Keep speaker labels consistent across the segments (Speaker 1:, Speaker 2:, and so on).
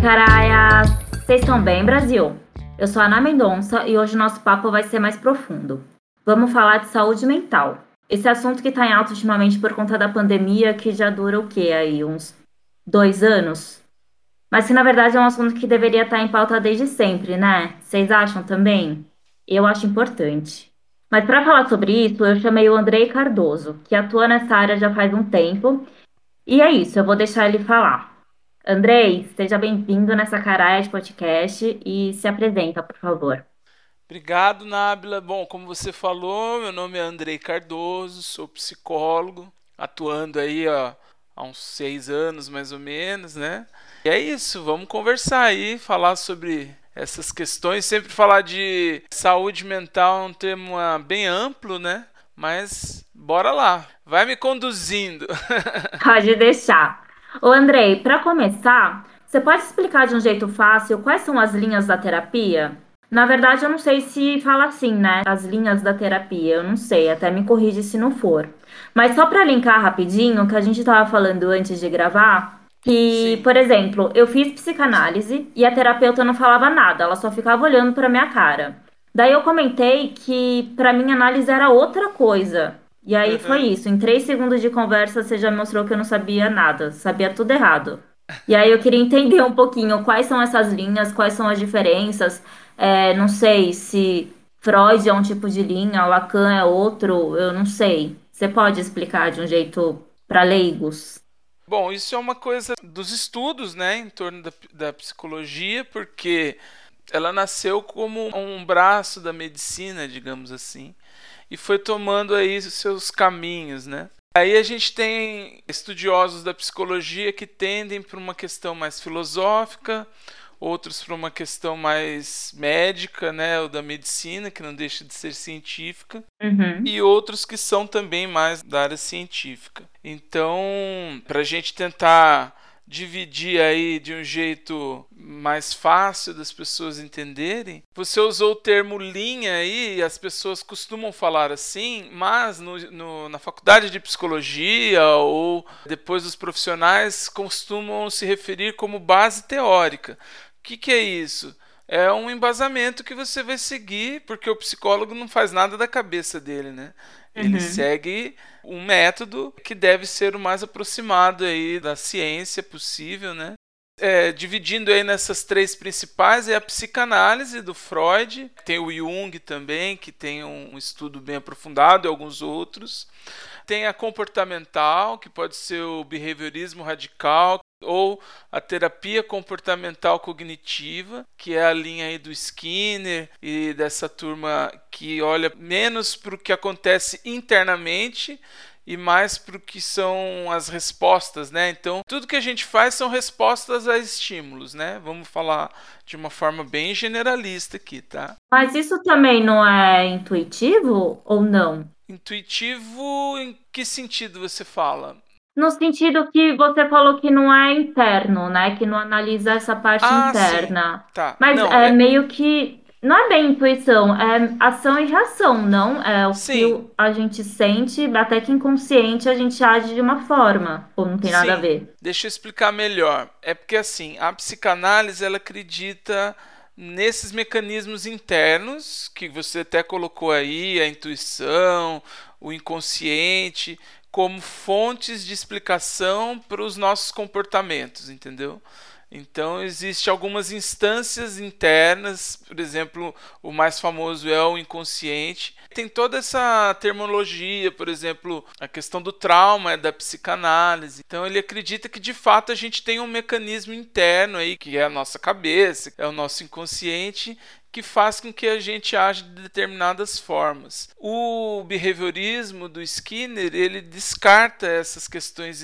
Speaker 1: caraias! Vocês estão bem, Brasil? Eu sou a Ana Mendonça e hoje o nosso papo vai ser mais profundo. Vamos falar de saúde mental. Esse assunto que está em alta ultimamente por conta da pandemia, que já dura o quê aí? Uns dois anos? Mas que na verdade é um assunto que deveria estar tá em pauta desde sempre, né? Vocês acham também? Eu acho importante. Mas para falar sobre isso, eu chamei o Andrei Cardoso, que atua nessa área já faz um tempo. E é isso, eu vou deixar ele falar. Andrei, seja bem-vindo nessa Caraia de podcast e se apresenta, por favor.
Speaker 2: Obrigado, Nábila. Bom, como você falou, meu nome é Andrei Cardoso, sou psicólogo, atuando aí ó, há uns seis anos mais ou menos, né? E é isso, vamos conversar aí, falar sobre essas questões. Sempre falar de saúde mental é um tema bem amplo, né? Mas bora lá, vai me conduzindo.
Speaker 1: Pode deixar. Ô Andrei, para começar, você pode explicar de um jeito fácil quais são as linhas da terapia? Na verdade, eu não sei se fala assim, né? As linhas da terapia, eu não sei, até me corrige se não for. Mas só para linkar rapidinho, que a gente estava falando antes de gravar, que, Sim. por exemplo, eu fiz psicanálise e a terapeuta não falava nada, ela só ficava olhando para minha cara. Daí eu comentei que para mim análise era outra coisa. E aí uhum. foi isso. Em três segundos de conversa, você já mostrou que eu não sabia nada, sabia tudo errado. E aí eu queria entender um pouquinho quais são essas linhas, quais são as diferenças. É, não sei se Freud é um tipo de linha, Lacan é outro, eu não sei. Você pode explicar de um jeito para leigos?
Speaker 2: Bom, isso é uma coisa dos estudos, né, em torno da, da psicologia, porque ela nasceu como um braço da medicina, digamos assim e foi tomando aí seus caminhos, né? Aí a gente tem estudiosos da psicologia que tendem para uma questão mais filosófica, outros para uma questão mais médica, né, ou da medicina, que não deixa de ser científica,
Speaker 1: uhum.
Speaker 2: e outros que são também mais da área científica. Então, para a gente tentar dividir aí de um jeito mais fácil das pessoas entenderem. Você usou o termo linha aí, as pessoas costumam falar assim, mas no, no, na faculdade de psicologia ou depois os profissionais costumam se referir como base teórica. O que, que é isso? É um embasamento que você vai seguir, porque o psicólogo não faz nada da cabeça dele, né? Ele uhum. segue um método que deve ser o mais aproximado aí da ciência possível, né? É, dividindo aí nessas três principais é a psicanálise do Freud, tem o Jung também, que tem um estudo bem aprofundado e alguns outros. Tem a comportamental, que pode ser o behaviorismo radical, ou a terapia comportamental cognitiva, que é a linha aí do Skinner e dessa turma que olha menos para o que acontece internamente e mais para o que são as respostas, né? Então, tudo que a gente faz são respostas a estímulos, né? Vamos falar de uma forma bem generalista aqui, tá?
Speaker 1: Mas isso também não é intuitivo ou não?
Speaker 2: Intuitivo em que sentido você fala?
Speaker 1: No sentido que você falou que não é interno, né? Que não analisa essa parte ah, interna.
Speaker 2: Sim. Tá.
Speaker 1: Mas
Speaker 2: não,
Speaker 1: é, é, meio que. Não é bem intuição, é ação e reação, não? É o sim. que a gente sente, até que inconsciente a gente age de uma forma. Ou não tem nada sim. a ver?
Speaker 2: Deixa eu explicar melhor. É porque assim, a psicanálise ela acredita nesses mecanismos internos que você até colocou aí, a intuição, o inconsciente, como fontes de explicação para os nossos comportamentos, entendeu? Então existe algumas instâncias internas, por exemplo, o mais famoso é o inconsciente. Tem toda essa terminologia, por exemplo, a questão do trauma é da psicanálise. Então ele acredita que de fato a gente tem um mecanismo interno aí, que é a nossa cabeça, é o nosso inconsciente, que faz com que a gente age de determinadas formas. O behaviorismo do Skinner, ele descarta essas questões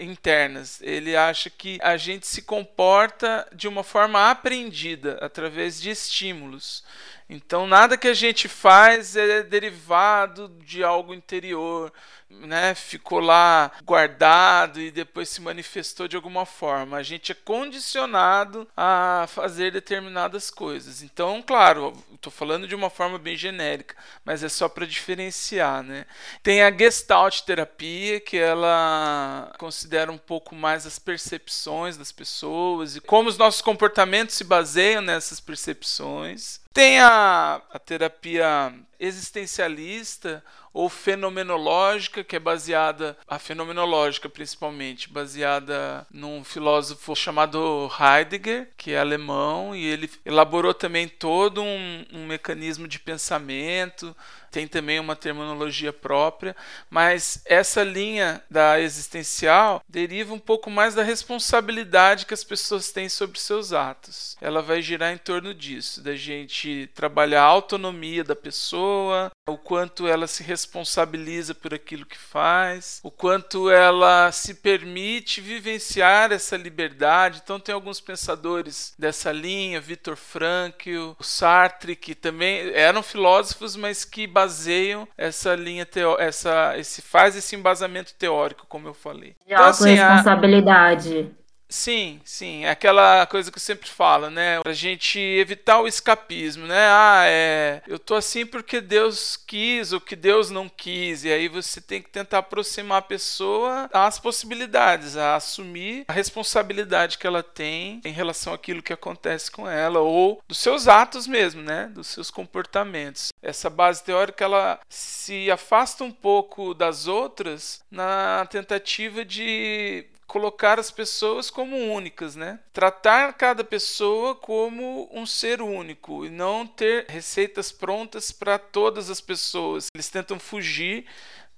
Speaker 2: internas. Ele acha que a gente se comporta de uma forma aprendida através de estímulos. Então, nada que a gente faz é derivado de algo interior, né, ficou lá guardado e depois se manifestou de alguma forma. A gente é condicionado a fazer determinadas coisas. Então, claro, estou falando de uma forma bem genérica, mas é só para diferenciar, né? Tem a Gestalt terapia, que ela considera um pouco mais as percepções das pessoas e como os nossos comportamentos se baseiam nessas percepções. Tem a, a terapia existencialista ou fenomenológica, que é baseada, a fenomenológica principalmente, baseada num filósofo chamado Heidegger, que é alemão, e ele elaborou também todo um, um mecanismo de pensamento, tem também uma terminologia própria, mas essa linha da existencial deriva um pouco mais da responsabilidade que as pessoas têm sobre seus atos. Ela vai girar em torno disso, da gente trabalhar a autonomia da pessoa, o quanto ela se responsabiliza por aquilo que faz, o quanto ela se permite vivenciar essa liberdade. Então tem alguns pensadores dessa linha, Viktor Frankl, Sartre, que também eram filósofos, mas que baseiam essa linha teo essa esse faz esse embasamento teórico, como eu falei.
Speaker 1: De então, assim, responsabilidade.
Speaker 2: A... Sim, sim, é aquela coisa que eu sempre falo, né? Pra gente evitar o escapismo, né? Ah, é, eu tô assim porque Deus quis ou que Deus não quis, e aí você tem que tentar aproximar a pessoa às possibilidades, a assumir a responsabilidade que ela tem em relação àquilo que acontece com ela ou dos seus atos mesmo, né? Dos seus comportamentos. Essa base teórica ela se afasta um pouco das outras na tentativa de colocar as pessoas como únicas, né? Tratar cada pessoa como um ser único e não ter receitas prontas para todas as pessoas. Eles tentam fugir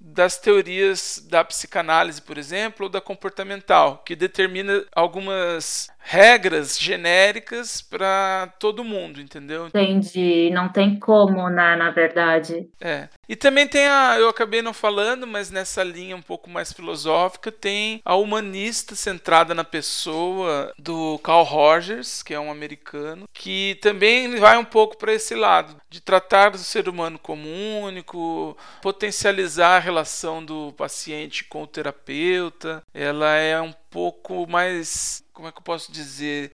Speaker 2: das teorias da psicanálise, por exemplo, ou da comportamental, que determina algumas regras genéricas para todo mundo, entendeu?
Speaker 1: Entendi. Não tem como, né, na verdade.
Speaker 2: É. E também tem a, eu acabei não falando, mas nessa linha um pouco mais filosófica, tem a humanista centrada na pessoa do Carl Rogers, que é um americano, que também vai um pouco para esse lado, de tratar o ser humano como único, potencializar a relação do paciente com o terapeuta. Ela é um pouco mais como é que eu posso dizer?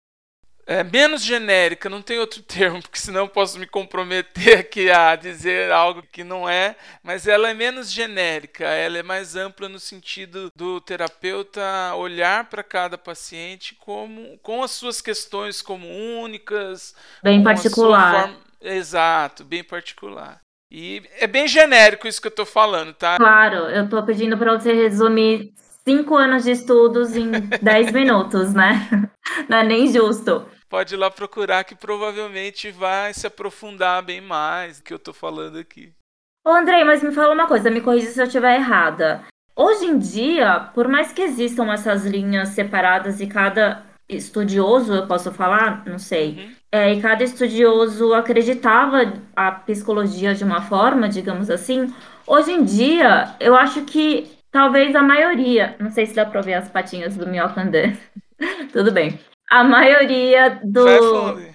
Speaker 2: É, menos genérica, não tem outro termo, porque senão eu posso me comprometer aqui a dizer algo que não é, mas ela é menos genérica, ela é mais ampla no sentido do terapeuta olhar para cada paciente como com as suas questões como únicas,
Speaker 1: bem particular. Forma...
Speaker 2: Exato, bem particular. E é bem genérico isso que eu estou falando, tá?
Speaker 1: Claro, eu estou pedindo para você resumir cinco anos de estudos em dez minutos, né? Não é nem justo.
Speaker 2: Pode ir lá procurar que provavelmente vai se aprofundar bem mais do que eu tô falando aqui.
Speaker 1: Ô Andrei, mas me fala uma coisa, me corrija se eu estiver errada. Hoje em dia, por mais que existam essas linhas separadas e cada estudioso, eu posso falar, não sei, uhum. é, e cada estudioso acreditava a psicologia de uma forma, digamos assim, hoje em dia, eu acho que Talvez a maioria, não sei se dá pra ver as patinhas do minhoca andando. Tudo bem. A maioria do,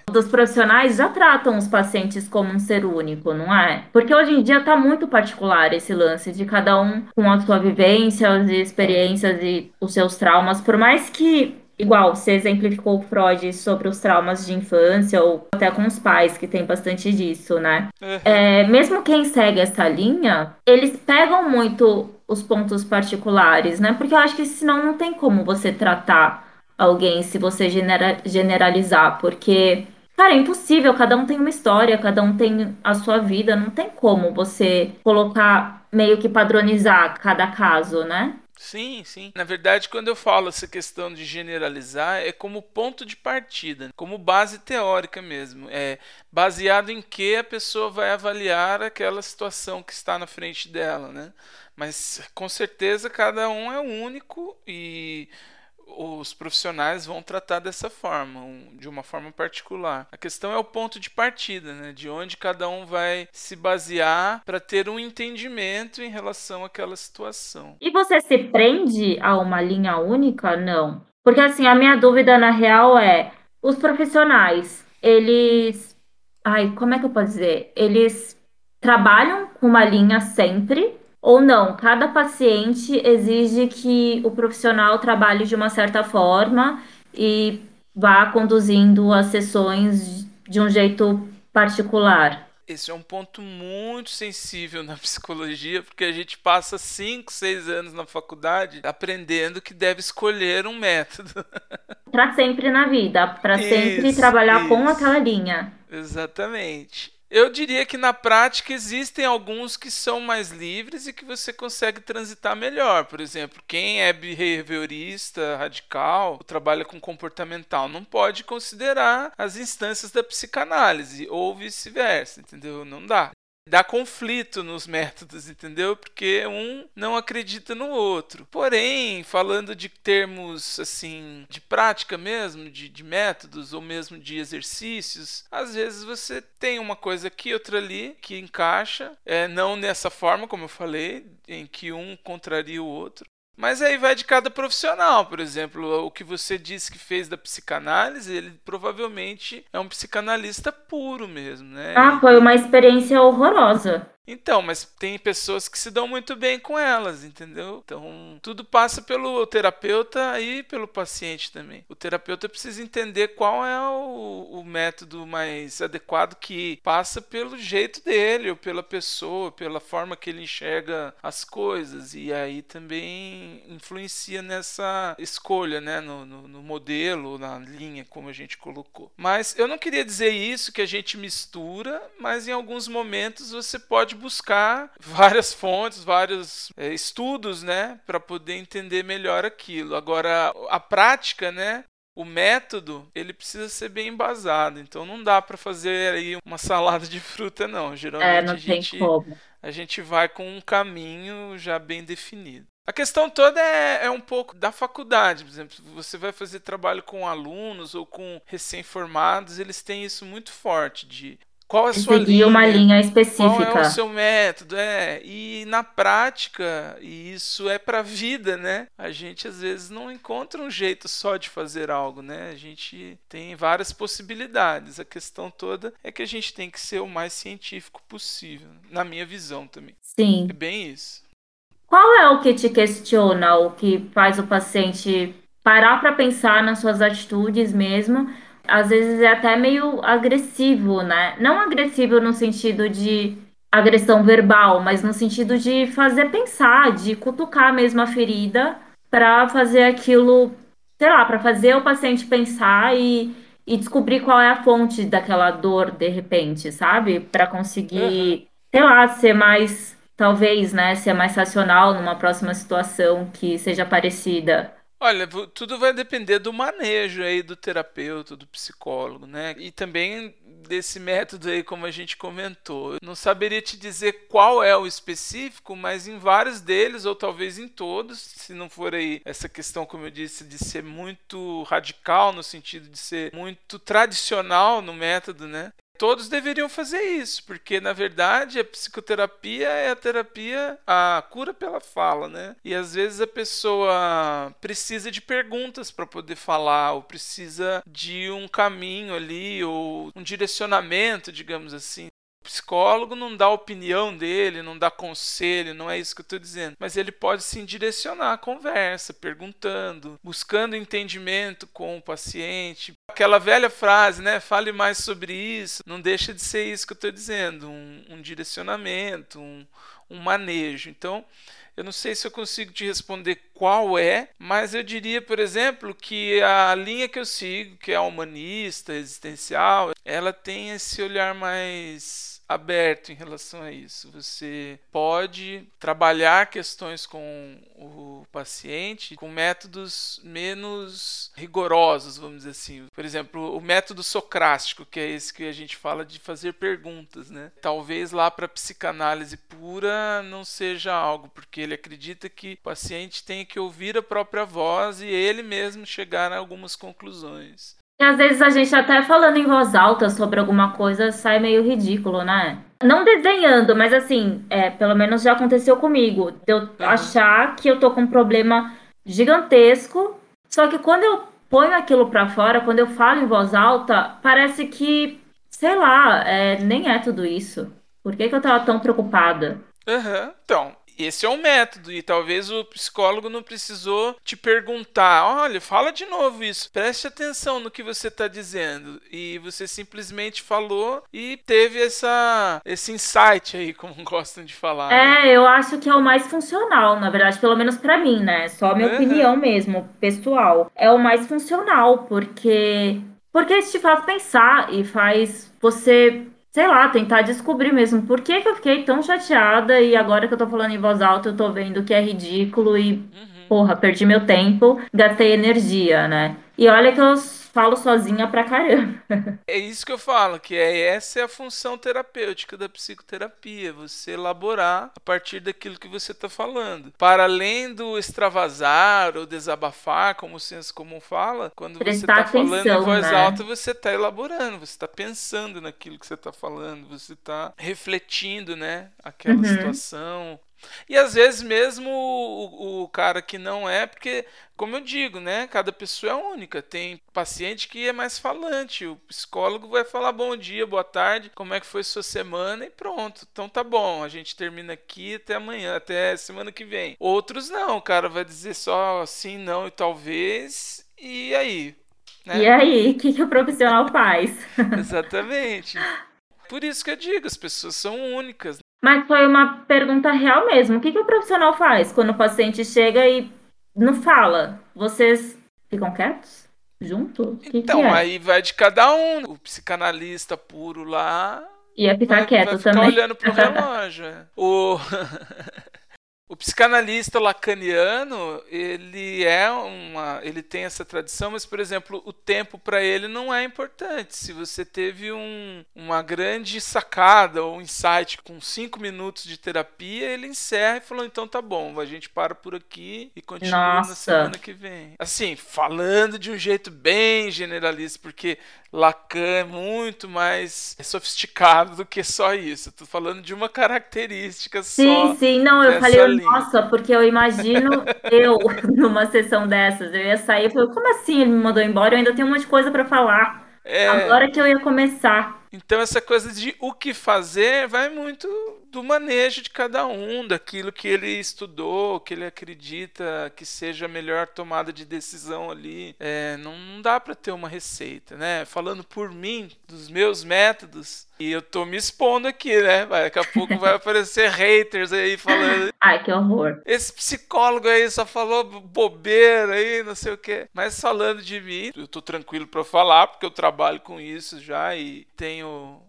Speaker 1: dos profissionais já tratam os pacientes como um ser único, não é? Porque hoje em dia está muito particular esse lance de cada um com a sua vivência, as experiências e os seus traumas. Por mais que igual você exemplificou o Freud sobre os traumas de infância ou até com os pais que tem bastante disso, né? Uhum. É, mesmo quem segue essa linha, eles pegam muito os pontos particulares, né? Porque eu acho que senão não tem como você tratar alguém se você genera generalizar, porque, cara, é impossível, cada um tem uma história, cada um tem a sua vida, não tem como você colocar meio que padronizar cada caso, né?
Speaker 2: Sim, sim. Na verdade, quando eu falo essa questão de generalizar, é como ponto de partida, como base teórica mesmo. É baseado em que a pessoa vai avaliar aquela situação que está na frente dela, né? Mas com certeza cada um é único e os profissionais vão tratar dessa forma, de uma forma particular. A questão é o ponto de partida, né? de onde cada um vai se basear para ter um entendimento em relação àquela situação.
Speaker 1: E você se prende a uma linha única? Não. Porque assim, a minha dúvida na real é: os profissionais, eles Ai, como é que eu posso dizer? Eles trabalham com uma linha sempre ou não? Cada paciente exige que o profissional trabalhe de uma certa forma e vá conduzindo as sessões de um jeito particular.
Speaker 2: Esse é um ponto muito sensível na psicologia, porque a gente passa 5, 6 anos na faculdade aprendendo que deve escolher um método.
Speaker 1: Para sempre na vida, para sempre trabalhar isso. com aquela linha.
Speaker 2: Exatamente. Eu diria que na prática existem alguns que são mais livres e que você consegue transitar melhor. Por exemplo, quem é behaviorista radical, trabalha com comportamental, não pode considerar as instâncias da psicanálise ou vice-versa, entendeu? Não dá dá conflito nos métodos, entendeu? Porque um não acredita no outro. Porém, falando de termos assim, de prática mesmo, de, de métodos ou mesmo de exercícios, às vezes você tem uma coisa aqui, outra ali, que encaixa, é, não nessa forma, como eu falei, em que um contraria o outro, mas aí vai de cada profissional, por exemplo, o que você disse que fez da psicanálise, ele provavelmente é um psicanalista puro mesmo, né?
Speaker 1: Ah, foi uma experiência horrorosa.
Speaker 2: Então, mas tem pessoas que se dão muito bem com elas, entendeu? Então, tudo passa pelo terapeuta e pelo paciente também. O terapeuta precisa entender qual é o, o método mais adequado que passa pelo jeito dele, ou pela pessoa, pela forma que ele enxerga as coisas. E aí também influencia nessa escolha, né? No, no, no modelo, na linha, como a gente colocou. Mas eu não queria dizer isso que a gente mistura, mas em alguns momentos você pode pode buscar várias fontes, vários é, estudos, né, para poder entender melhor aquilo. Agora, a prática, né, o método ele precisa ser bem embasado, então não dá para fazer aí uma salada de fruta não. Geralmente
Speaker 1: é, não a gente
Speaker 2: a gente vai com um caminho já bem definido. A questão toda é, é, um pouco da faculdade, por exemplo, você vai fazer trabalho com alunos ou com recém-formados, eles têm isso muito forte de qual é a sua
Speaker 1: linha? uma linha específica.
Speaker 2: Qual é o seu método? É, e na prática, e isso é para a vida, né? A gente às vezes não encontra um jeito só de fazer algo, né? A gente tem várias possibilidades. A questão toda é que a gente tem que ser o mais científico possível, na minha visão também.
Speaker 1: Sim.
Speaker 2: É bem isso.
Speaker 1: Qual é o que te questiona, o que faz o paciente parar para pensar nas suas atitudes mesmo às vezes é até meio agressivo, né? Não agressivo no sentido de agressão verbal, mas no sentido de fazer pensar, de cutucar mesmo a ferida para fazer aquilo, sei lá, para fazer o paciente pensar e, e descobrir qual é a fonte daquela dor de repente, sabe? Para conseguir, uhum. sei lá, ser mais, talvez, né, ser mais racional numa próxima situação que seja parecida.
Speaker 2: Olha, tudo vai depender do manejo aí do terapeuta, do psicólogo, né? E também desse método aí, como a gente comentou. Eu não saberia te dizer qual é o específico, mas em vários deles, ou talvez em todos, se não for aí essa questão, como eu disse, de ser muito radical, no sentido de ser muito tradicional no método, né? Todos deveriam fazer isso, porque na verdade a psicoterapia é a terapia, a cura pela fala, né? E às vezes a pessoa precisa de perguntas para poder falar, ou precisa de um caminho ali, ou um direcionamento, digamos assim. Psicólogo não dá opinião dele, não dá conselho, não é isso que eu estou dizendo. Mas ele pode sim direcionar a conversa, perguntando, buscando entendimento com o paciente. Aquela velha frase, né? Fale mais sobre isso. Não deixa de ser isso que eu estou dizendo. Um, um direcionamento, um, um manejo. Então, eu não sei se eu consigo te responder qual é, mas eu diria, por exemplo, que a linha que eu sigo, que é a humanista, existencial, ela tem esse olhar mais aberto em relação a isso. Você pode trabalhar questões com o paciente com métodos menos rigorosos, vamos dizer assim. Por exemplo, o método socrático, que é esse que a gente fala de fazer perguntas, né? Talvez lá para psicanálise pura não seja algo, porque ele acredita que o paciente tem que ouvir a própria voz e ele mesmo chegar a algumas conclusões.
Speaker 1: E às vezes a gente até falando em voz alta sobre alguma coisa sai meio ridículo, né? Não desenhando, mas assim, é, pelo menos já aconteceu comigo. De eu uhum. achar que eu tô com um problema gigantesco, só que quando eu ponho aquilo para fora, quando eu falo em voz alta, parece que sei lá, é, nem é tudo isso. Por que, que eu tava tão preocupada?
Speaker 2: Uhum. Então, esse é um método e talvez o psicólogo não precisou te perguntar, olha, fala de novo isso, preste atenção no que você está dizendo e você simplesmente falou e teve essa esse insight aí, como gostam de falar.
Speaker 1: É, né? eu acho que é o mais funcional, na verdade, pelo menos para mim, né? Só a minha uhum. opinião mesmo, pessoal. É o mais funcional porque porque isso te faz pensar e faz você sei lá, tentar descobrir mesmo por que, que eu fiquei tão chateada e agora que eu tô falando em voz alta eu tô vendo que é ridículo e, uhum. porra, perdi meu tempo, gastei energia, né? E olha que eu falo sozinha pra caramba.
Speaker 2: É isso que eu falo, que é essa é a função terapêutica da psicoterapia, você elaborar a partir daquilo que você está falando. Para além do extravasar ou desabafar, como o senso comum fala, quando Prestar você está falando em voz né? alta, você está elaborando, você está pensando naquilo que você está falando, você está refletindo, né, aquela uhum. situação, e às vezes mesmo o, o, cara que não é, porque, como eu digo, né? Cada pessoa é única. Tem paciente que é mais falante. O psicólogo vai falar bom dia, boa tarde, como é que foi sua semana e pronto. Então tá bom, a gente termina aqui até amanhã, até semana que vem. Outros não, o cara vai dizer só sim, não e talvez. E aí?
Speaker 1: Né? E aí, o que, que o profissional faz?
Speaker 2: Exatamente. Por isso que eu digo, as pessoas são únicas.
Speaker 1: Mas foi uma pergunta real mesmo. O que, que o profissional faz quando o paciente chega e não fala? Vocês ficam quietos? Junto? Que
Speaker 2: então,
Speaker 1: que é?
Speaker 2: aí vai de cada um. O psicanalista puro lá.
Speaker 1: Ia ficar
Speaker 2: vai,
Speaker 1: quieto
Speaker 2: vai ficar
Speaker 1: também.
Speaker 2: olhando pro relógio. É. o. O psicanalista lacaniano, ele é uma, ele tem essa tradição, mas por exemplo, o tempo para ele não é importante. Se você teve um, uma grande sacada ou um insight com cinco minutos de terapia, ele encerra e falou: então tá bom, a gente para por aqui e continua Nossa. na semana que vem. Assim, falando de um jeito bem generalista, porque Lacan é muito mais sofisticado do que só isso. Eu tô falando de uma característica
Speaker 1: sim,
Speaker 2: só.
Speaker 1: Sim, sim, não, eu falei. Nossa, porque eu imagino eu numa sessão dessas, eu ia sair e falei, como assim ele me mandou embora? Eu ainda tenho um monte de coisa para falar. É... Agora que eu ia começar.
Speaker 2: Então essa coisa de o que fazer vai muito do manejo de cada um, daquilo que ele estudou, que ele acredita que seja a melhor tomada de decisão ali. É, não, dá para ter uma receita, né? Falando por mim, dos meus métodos, e eu tô me expondo aqui, né? Daqui a pouco vai aparecer haters aí falando.
Speaker 1: Ai, que horror.
Speaker 2: Esse psicólogo aí só falou bobeira aí, não sei o quê. Mas falando de mim, eu tô tranquilo para falar, porque eu trabalho com isso já e tenho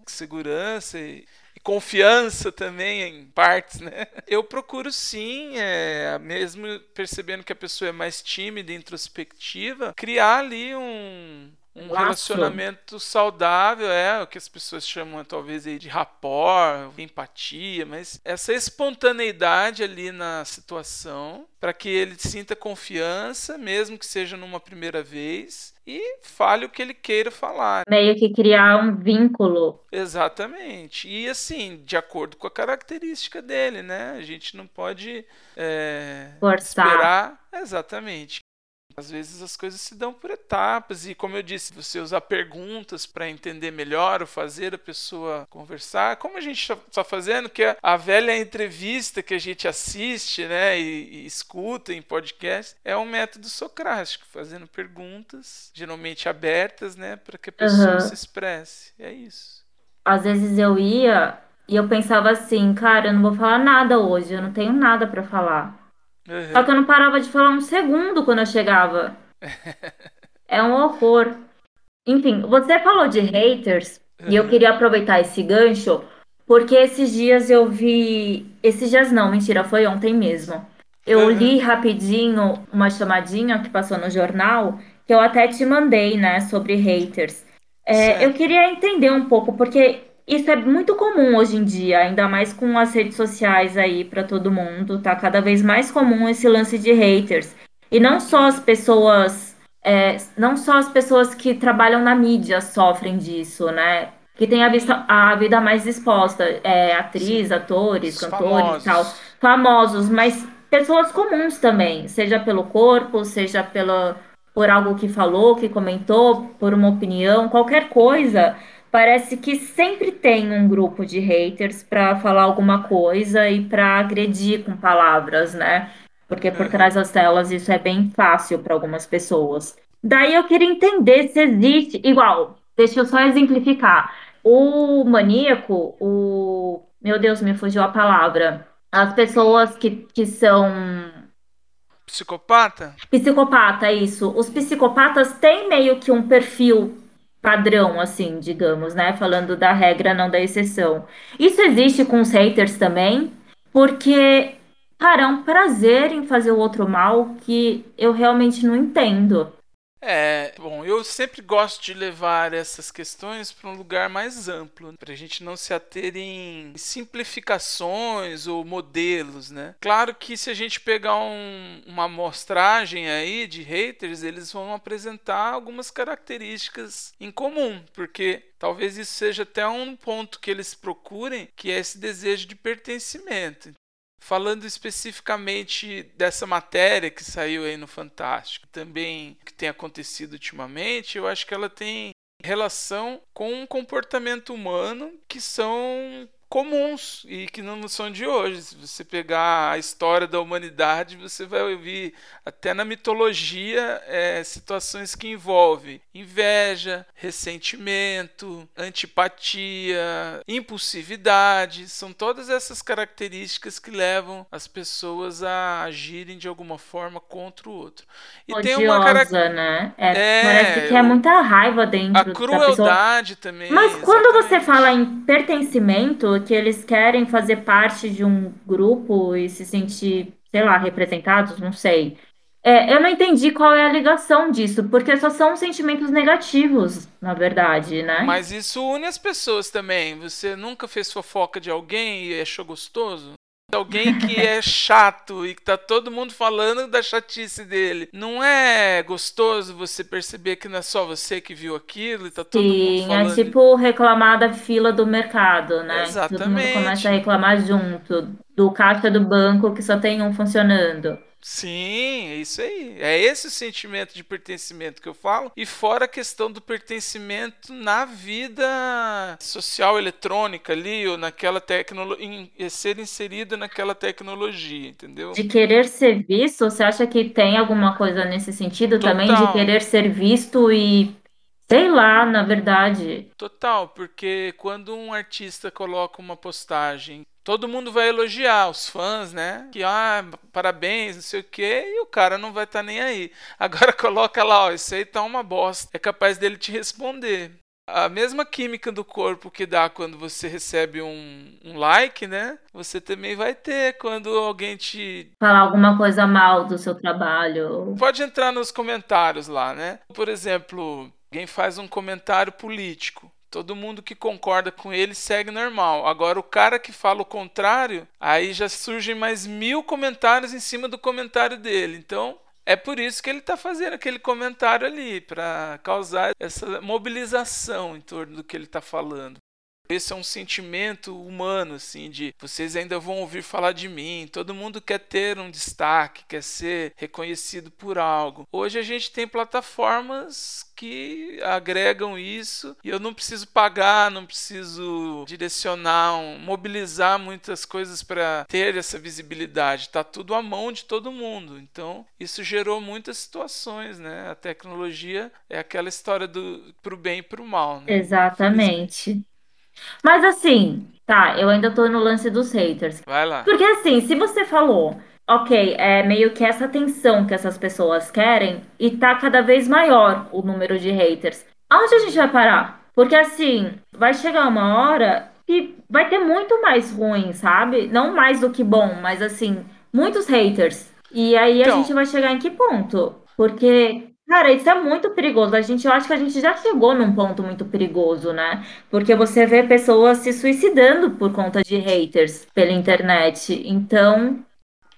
Speaker 2: segurança e confiança também em partes, né? Eu procuro sim, é, mesmo percebendo que a pessoa é mais tímida e introspectiva, criar ali um, um Laço. relacionamento saudável, é o que as pessoas chamam talvez aí de rapport, empatia, mas essa espontaneidade ali na situação para que ele sinta confiança, mesmo que seja numa primeira vez, e fale o que ele queira falar.
Speaker 1: Meio que criar um vínculo.
Speaker 2: Exatamente. E assim, de acordo com a característica dele, né? A gente não pode é,
Speaker 1: Forçar.
Speaker 2: esperar. Exatamente. Às vezes as coisas se dão por etapas e, como eu disse, você usar perguntas para entender melhor ou fazer a pessoa conversar, como a gente está tá fazendo, que é a velha entrevista que a gente assiste, né, e, e escuta em podcast, é um método socrático, fazendo perguntas, geralmente abertas, né, para que a pessoa uhum. se expresse. É isso.
Speaker 1: Às vezes eu ia e eu pensava assim, cara, eu não vou falar nada hoje, eu não tenho nada para falar. Uhum. Só que eu não parava de falar um segundo quando eu chegava. é um horror. Enfim, você falou de haters uhum. e eu queria aproveitar esse gancho porque esses dias eu vi. Esses dias não, mentira, foi ontem mesmo. Eu uhum. li rapidinho uma chamadinha que passou no jornal que eu até te mandei, né, sobre haters. É, eu queria entender um pouco, porque isso é muito comum hoje em dia, ainda mais com as redes sociais aí para todo mundo. Tá cada vez mais comum esse lance de haters. E não só as pessoas, é, não só as pessoas que trabalham na mídia sofrem disso, né? Que tem a, vista, a vida mais exposta, é, atriz, atores, Os cantores e tal, famosos, mas pessoas comuns também, seja pelo corpo, seja pela, por algo que falou, que comentou, por uma opinião, qualquer coisa parece que sempre tem um grupo de haters para falar alguma coisa e para agredir com palavras, né? Porque por uhum. trás das telas isso é bem fácil para algumas pessoas. Daí eu queria entender se existe. Igual, deixa eu só exemplificar. O maníaco, o. Meu Deus, me fugiu a palavra. As pessoas que, que são
Speaker 2: Psicopata?
Speaker 1: Psicopata, isso. Os psicopatas têm meio que um perfil padrão, assim, digamos, né? Falando da regra, não da exceção. Isso existe com os haters também, porque, cara, é um prazer em fazer o outro mal que eu realmente não entendo.
Speaker 2: É, bom, eu sempre gosto de levar essas questões para um lugar mais amplo, para a gente não se ater em simplificações ou modelos, né? Claro que se a gente pegar um, uma amostragem aí de haters, eles vão apresentar algumas características em comum, porque talvez isso seja até um ponto que eles procurem, que é esse desejo de pertencimento. Falando especificamente dessa matéria que saiu aí no Fantástico, também que tem acontecido ultimamente, eu acho que ela tem relação com um comportamento humano que são comuns e que não são de hoje. Se você pegar a história da humanidade, você vai ouvir até na mitologia é, situações que envolvem inveja, ressentimento, antipatia, impulsividade. São todas essas características que levam as pessoas a agirem de alguma forma contra o outro.
Speaker 1: E Odiosa, tem uma característica, né? É, é, parece que é muita raiva dentro
Speaker 2: a crueldade também.
Speaker 1: Mas exatamente. quando você fala em pertencimento que eles querem fazer parte de um grupo e se sentir, sei lá, representados, não sei. É, eu não entendi qual é a ligação disso, porque só são sentimentos negativos, na verdade, né?
Speaker 2: Mas isso une as pessoas também. Você nunca fez fofoca de alguém e achou gostoso? Alguém que é chato e que tá todo mundo falando da chatice dele. Não é gostoso você perceber que não é só você que viu aquilo e tá todo Sim, mundo falando.
Speaker 1: Sim, é tipo reclamar da fila do mercado, né?
Speaker 2: Exatamente.
Speaker 1: Todo mundo começa a reclamar junto do caixa do banco que só tem um funcionando.
Speaker 2: Sim, é isso aí. É esse o sentimento de pertencimento que eu falo. E fora a questão do pertencimento na vida social eletrônica ali, ou naquela tecnologia, ser inserido naquela tecnologia, entendeu?
Speaker 1: De querer ser visto, você acha que tem alguma coisa nesse sentido Total. também? De querer ser visto e Sei lá, na verdade.
Speaker 2: Total, porque quando um artista coloca uma postagem todo mundo vai elogiar os fãs, né? Que ah, parabéns, não sei o quê, e o cara não vai estar tá nem aí. Agora coloca lá, ó, isso aí tá uma bosta. É capaz dele te responder. A mesma química do corpo que dá quando você recebe um, um like, né? Você também vai ter quando alguém te.
Speaker 1: Falar alguma coisa mal do seu trabalho.
Speaker 2: Pode entrar nos comentários lá, né? Por exemplo, alguém faz um comentário político. Todo mundo que concorda com ele segue normal. Agora, o cara que fala o contrário, aí já surgem mais mil comentários em cima do comentário dele. Então, é por isso que ele está fazendo aquele comentário ali, para causar essa mobilização em torno do que ele está falando. Esse é um sentimento humano, assim, de vocês ainda vão ouvir falar de mim. Todo mundo quer ter um destaque, quer ser reconhecido por algo. Hoje a gente tem plataformas que agregam isso e eu não preciso pagar, não preciso direcionar, mobilizar muitas coisas para ter essa visibilidade. Está tudo à mão de todo mundo. Então isso gerou muitas situações, né? A tecnologia é aquela história do pro bem e pro mal. Né?
Speaker 1: Exatamente. Mas assim, tá, eu ainda tô no lance dos haters.
Speaker 2: Vai lá.
Speaker 1: Porque assim, se você falou, ok, é meio que essa tensão que essas pessoas querem e tá cada vez maior o número de haters. Aonde a gente vai parar? Porque assim, vai chegar uma hora que vai ter muito mais ruim, sabe? Não mais do que bom, mas assim, muitos haters. E aí então... a gente vai chegar em que ponto? Porque Cara, isso é muito perigoso. A gente, eu acho que a gente já chegou num ponto muito perigoso, né? Porque você vê pessoas se suicidando por conta de haters pela internet. Então,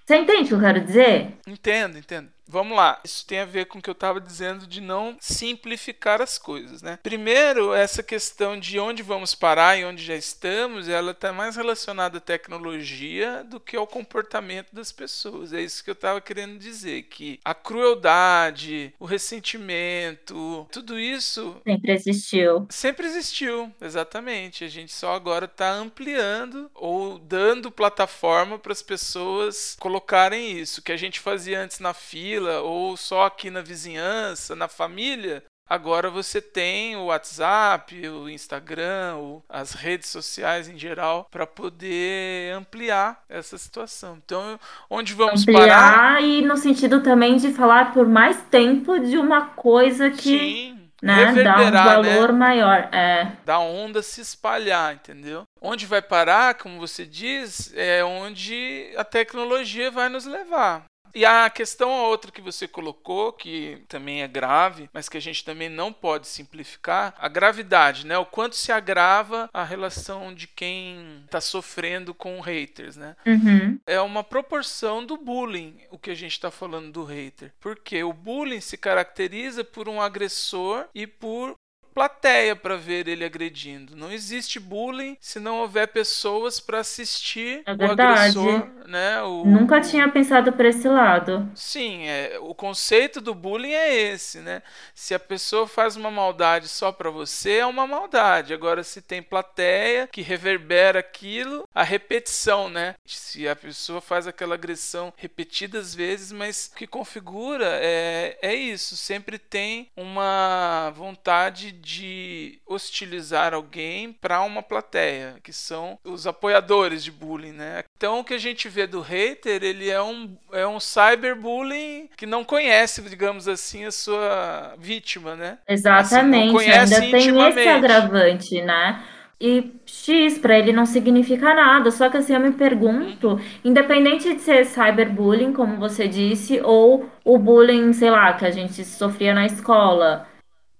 Speaker 1: você entende o que eu quero dizer?
Speaker 2: Entendo, entendo. Vamos lá, isso tem a ver com o que eu estava dizendo de não simplificar as coisas, né? Primeiro, essa questão de onde vamos parar e onde já estamos, ela está mais relacionada à tecnologia do que ao comportamento das pessoas. É isso que eu estava querendo dizer, que a crueldade, o ressentimento, tudo isso
Speaker 1: sempre existiu.
Speaker 2: Sempre existiu, exatamente. A gente só agora está ampliando ou dando plataforma para as pessoas colocarem isso que a gente fazia antes na fila ou só aqui na vizinhança, na família, Agora você tem o WhatsApp, o Instagram, as redes sociais em geral para poder ampliar essa situação. Então, onde vamos
Speaker 1: ampliar
Speaker 2: parar?
Speaker 1: E no sentido também de falar por mais tempo de uma coisa que
Speaker 2: Sim.
Speaker 1: Né, dá um valor né? maior. É.
Speaker 2: Da onda se espalhar, entendeu? Onde vai parar, como você diz, é onde a tecnologia vai nos levar. E a questão outra que você colocou, que também é grave, mas que a gente também não pode simplificar, a gravidade, né? O quanto se agrava a relação de quem está sofrendo com haters, né?
Speaker 1: Uhum.
Speaker 2: É uma proporção do bullying, o que a gente está falando do hater. Porque o bullying se caracteriza por um agressor e por plateia para ver ele agredindo. Não existe bullying se não houver pessoas para assistir
Speaker 1: é
Speaker 2: o agressor, né? O,
Speaker 1: Nunca tinha pensado por esse lado.
Speaker 2: Sim, é, o conceito do bullying é esse, né? Se a pessoa faz uma maldade só para você, é uma maldade. Agora, se tem plateia que reverbera aquilo, a repetição, né? Se a pessoa faz aquela agressão repetidas vezes, mas o que configura é, é isso. Sempre tem uma vontade de hostilizar alguém para uma plateia, que são os apoiadores de bullying, né? Então o que a gente vê do hater, ele é um, é um cyberbullying que não conhece, digamos assim, a sua vítima, né?
Speaker 1: Exatamente,
Speaker 2: assim,
Speaker 1: ainda tem esse agravante, né? E X para ele não significa nada. Só que assim, eu me pergunto, independente de ser cyberbullying, como você disse, ou o bullying, sei lá, que a gente sofria na escola.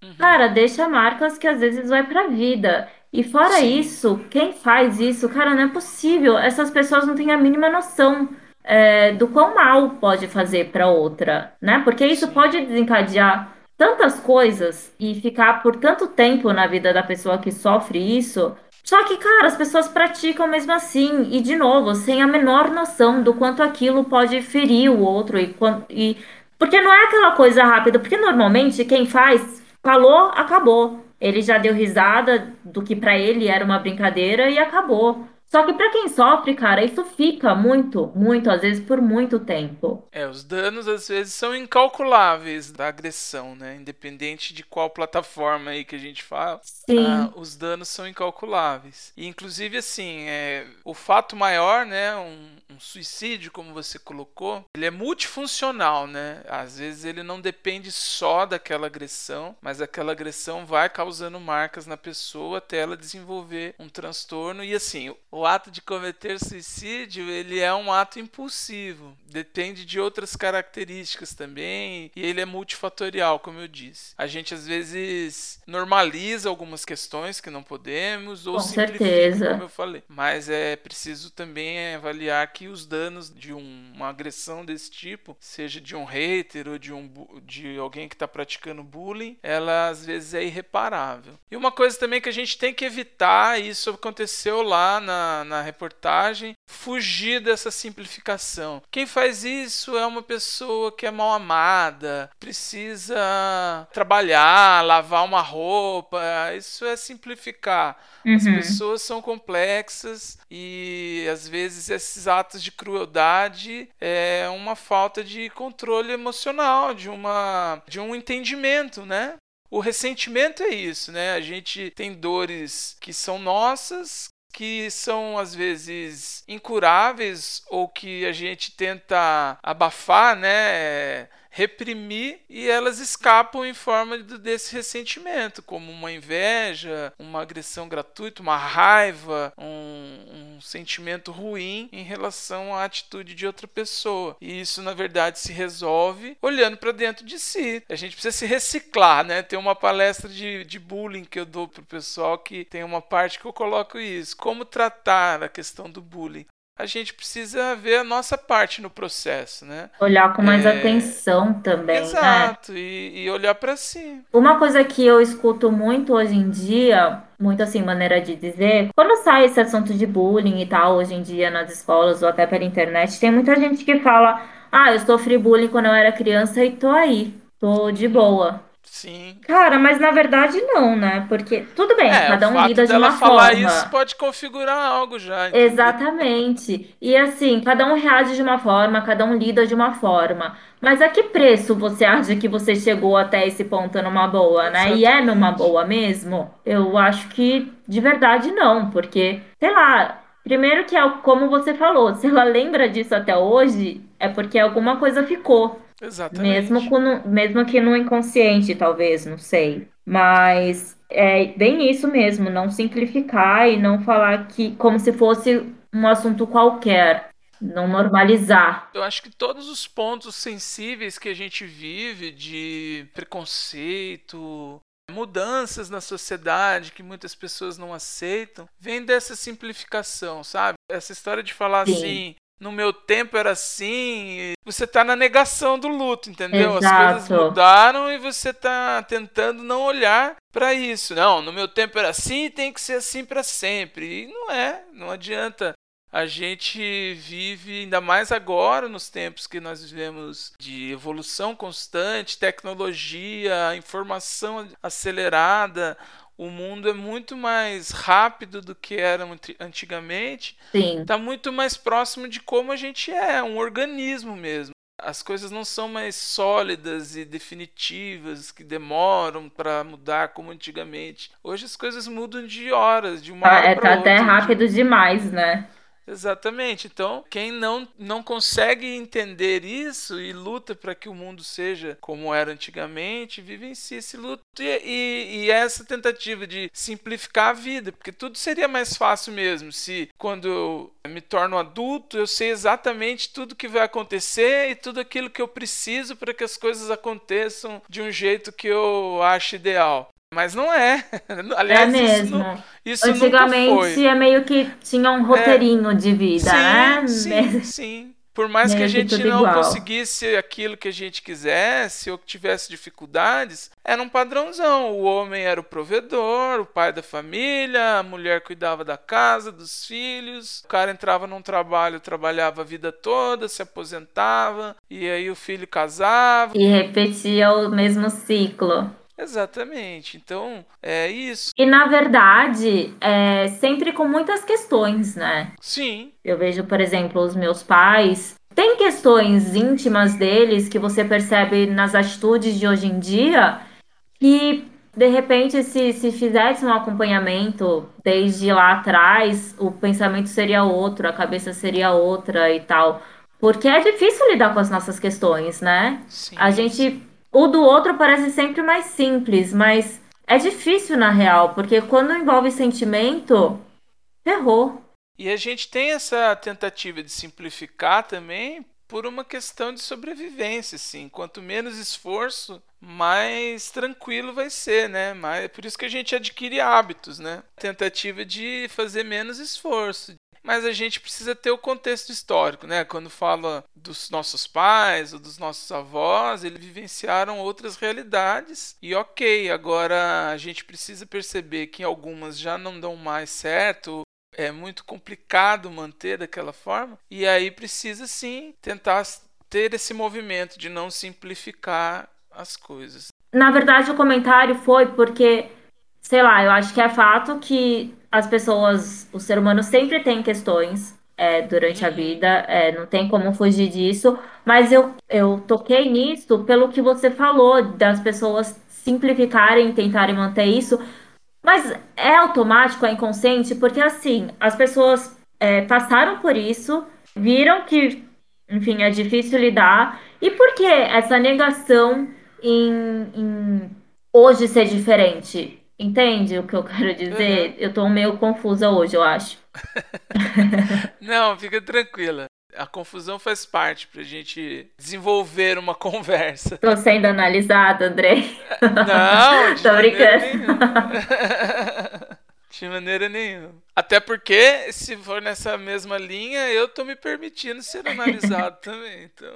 Speaker 1: Uhum. Cara, deixa marcas que às vezes vai pra vida. E fora Sim. isso, quem faz isso, cara, não é possível. Essas pessoas não têm a mínima noção é, do quão mal pode fazer para outra, né? Porque isso Sim. pode desencadear tantas coisas e ficar por tanto tempo na vida da pessoa que sofre isso. Só que, cara, as pessoas praticam mesmo assim, e de novo, sem a menor noção do quanto aquilo pode ferir o outro e, e porque não é aquela coisa rápida, porque normalmente quem faz Falou, acabou. Ele já deu risada do que para ele era uma brincadeira e acabou. Só que para quem sofre, cara, isso fica muito, muito, às vezes por muito tempo.
Speaker 2: É, os danos às vezes são incalculáveis da agressão, né? Independente de qual plataforma aí que a gente fala,
Speaker 1: Sim. Ah,
Speaker 2: os danos são incalculáveis. E inclusive assim, é, o fato maior, né, um, um suicídio, como você colocou, ele é multifuncional, né? Às vezes ele não depende só daquela agressão, mas aquela agressão vai causando marcas na pessoa até ela desenvolver um transtorno e assim, o ato de cometer suicídio, ele é um ato impulsivo, depende de outras características também, e ele é multifatorial, como eu disse. A gente às vezes normaliza algumas questões que não podemos ou
Speaker 1: Com
Speaker 2: simplifica,
Speaker 1: certeza.
Speaker 2: como eu falei. Mas é preciso também avaliar que os danos de um, uma agressão desse tipo, seja de um hater ou de um de alguém que está praticando bullying, ela às vezes é irreparável. E uma coisa também que a gente tem que evitar, e isso aconteceu lá na na, reportagem, fugir dessa simplificação. Quem faz isso é uma pessoa que é mal amada, precisa trabalhar, lavar uma roupa. Isso é simplificar.
Speaker 1: Uhum.
Speaker 2: As pessoas são complexas e às vezes esses atos de crueldade é uma falta de controle emocional, de uma de um entendimento, né? O ressentimento é isso, né? A gente tem dores que são nossas, que são às vezes incuráveis ou que a gente tenta abafar, né? Reprimir e elas escapam em forma desse ressentimento, como uma inveja, uma agressão gratuita, uma raiva, um, um sentimento ruim em relação à atitude de outra pessoa. E isso, na verdade, se resolve olhando para dentro de si. A gente precisa se reciclar, né? Tem uma palestra de, de bullying que eu dou pro pessoal que tem uma parte que eu coloco isso. Como tratar a questão do bullying. A gente precisa ver a nossa parte no processo, né?
Speaker 1: Olhar com mais é... atenção também,
Speaker 2: né? Exato, né? e, e olhar para si.
Speaker 1: Uma coisa que eu escuto muito hoje em dia, muito assim, maneira de dizer, quando sai esse assunto de bullying e tal, hoje em dia nas escolas ou até pela internet, tem muita gente que fala: "Ah, eu sofri bullying quando eu era criança e tô aí, tô de boa".
Speaker 2: Sim.
Speaker 1: Cara, mas na verdade não, né? Porque tudo bem, é, cada um lida de uma
Speaker 2: falar
Speaker 1: forma.
Speaker 2: isso pode configurar algo já.
Speaker 1: Entendeu? Exatamente. E assim, cada um reage de uma forma, cada um lida de uma forma. Mas a que preço você acha que você chegou até esse ponto numa boa, né? Exatamente. E é numa boa mesmo? Eu acho que de verdade não, porque, sei lá, primeiro que é como você falou, se ela lembra disso até hoje, é porque alguma coisa ficou.
Speaker 2: Exatamente.
Speaker 1: Mesmo, com, mesmo que no inconsciente, talvez, não sei. Mas é bem isso mesmo, não simplificar e não falar que como se fosse um assunto qualquer. Não normalizar.
Speaker 2: Eu acho que todos os pontos sensíveis que a gente vive de preconceito, mudanças na sociedade que muitas pessoas não aceitam, vem dessa simplificação, sabe? Essa história de falar Sim. assim, no meu tempo era assim. Você está na negação do luto, entendeu?
Speaker 1: Exato.
Speaker 2: As coisas mudaram e você está tentando não olhar para isso. Não, no meu tempo era assim e tem que ser assim para sempre. E não é, não adianta. A gente vive, ainda mais agora, nos tempos que nós vivemos de evolução constante, tecnologia, informação acelerada, o mundo é muito mais rápido do que era antigamente.
Speaker 1: Sim.
Speaker 2: Está muito mais próximo de como a gente é, um organismo mesmo. As coisas não são mais sólidas e definitivas, que demoram para mudar como antigamente. Hoje as coisas mudam de horas, de uma ah, hora é,
Speaker 1: para
Speaker 2: tá outra.
Speaker 1: até rápido demais, né?
Speaker 2: Exatamente. Então, quem não, não consegue entender isso e luta para que o mundo seja como era antigamente, vivencia esse luto e, e, e, essa tentativa de simplificar a vida, porque tudo seria mais fácil mesmo se, quando eu me torno adulto, eu sei exatamente tudo que vai acontecer e tudo aquilo que eu preciso para que as coisas aconteçam de um jeito que eu acho ideal. Mas não é. Aliás,
Speaker 1: é mesmo.
Speaker 2: Isso, isso
Speaker 1: Antigamente é meio que tinha um roteirinho é. de vida,
Speaker 2: sim,
Speaker 1: né?
Speaker 2: Sim, sim. Por mais meio que a gente não igual. conseguisse aquilo que a gente quisesse ou que tivesse dificuldades, era um padrãozão. O homem era o provedor, o pai da família, a mulher cuidava da casa, dos filhos, o cara entrava num trabalho, trabalhava a vida toda, se aposentava, e aí o filho casava.
Speaker 1: E repetia o mesmo ciclo.
Speaker 2: Exatamente. Então, é isso.
Speaker 1: E na verdade, é sempre com muitas questões, né?
Speaker 2: Sim.
Speaker 1: Eu vejo, por exemplo, os meus pais. Tem questões íntimas deles que você percebe nas atitudes de hoje em dia que, de repente, se, se fizesse um acompanhamento desde lá atrás, o pensamento seria outro, a cabeça seria outra e tal. Porque é difícil lidar com as nossas questões, né?
Speaker 2: Sim.
Speaker 1: A gente o do outro parece sempre mais simples, mas é difícil na real, porque quando envolve sentimento, ferrou.
Speaker 2: E a gente tem essa tentativa de simplificar também por uma questão de sobrevivência, assim. Quanto menos esforço, mais tranquilo vai ser, né? Mais, por isso que a gente adquire hábitos, né? Tentativa de fazer menos esforço, mas a gente precisa ter o contexto histórico, né? Quando fala dos nossos pais ou dos nossos avós, eles vivenciaram outras realidades e ok, agora a gente precisa perceber que algumas já não dão mais certo, é muito complicado manter daquela forma e aí precisa sim tentar ter esse movimento de não simplificar as coisas.
Speaker 1: Na verdade, o comentário foi porque, sei lá, eu acho que é fato que as pessoas, o ser humano sempre tem questões é, durante a vida, é, não tem como fugir disso, mas eu, eu toquei nisso pelo que você falou, das pessoas simplificarem, tentarem manter isso, mas é automático, é inconsciente, porque assim, as pessoas é, passaram por isso, viram que, enfim, é difícil lidar, e por que essa negação em, em hoje ser diferente? Entende o que eu quero dizer? Uhum. Eu tô meio confusa hoje, eu acho.
Speaker 2: Não, fica tranquila. A confusão faz parte pra gente desenvolver uma conversa.
Speaker 1: Tô sendo analisada, André.
Speaker 2: Não,
Speaker 1: tô brincando.
Speaker 2: De maneira nenhuma. Até porque, se for nessa mesma linha, eu tô me permitindo ser analisado também. Então...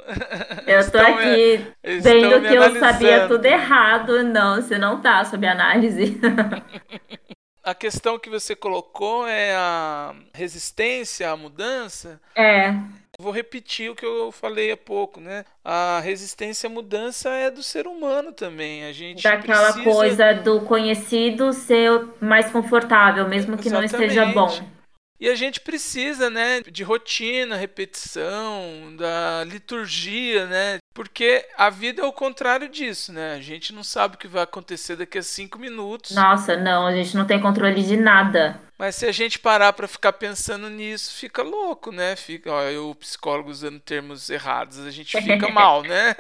Speaker 1: Eu tô aqui me, vendo que eu sabia tudo errado. Não, você não tá sob análise.
Speaker 2: A questão que você colocou é a resistência à mudança.
Speaker 1: É.
Speaker 2: Vou repetir o que eu falei há pouco, né? A resistência à mudança é do ser humano também. A gente
Speaker 1: daquela
Speaker 2: precisa...
Speaker 1: coisa do conhecido ser mais confortável, mesmo que Exatamente. não esteja bom.
Speaker 2: E a gente precisa, né, de rotina, repetição, da liturgia, né? Porque a vida é o contrário disso, né? A gente não sabe o que vai acontecer daqui a cinco minutos.
Speaker 1: Nossa, não, a gente não tem controle de nada.
Speaker 2: Mas se a gente parar para ficar pensando nisso, fica louco, né? Fica, ó, eu, psicólogo, usando termos errados, a gente fica mal, né?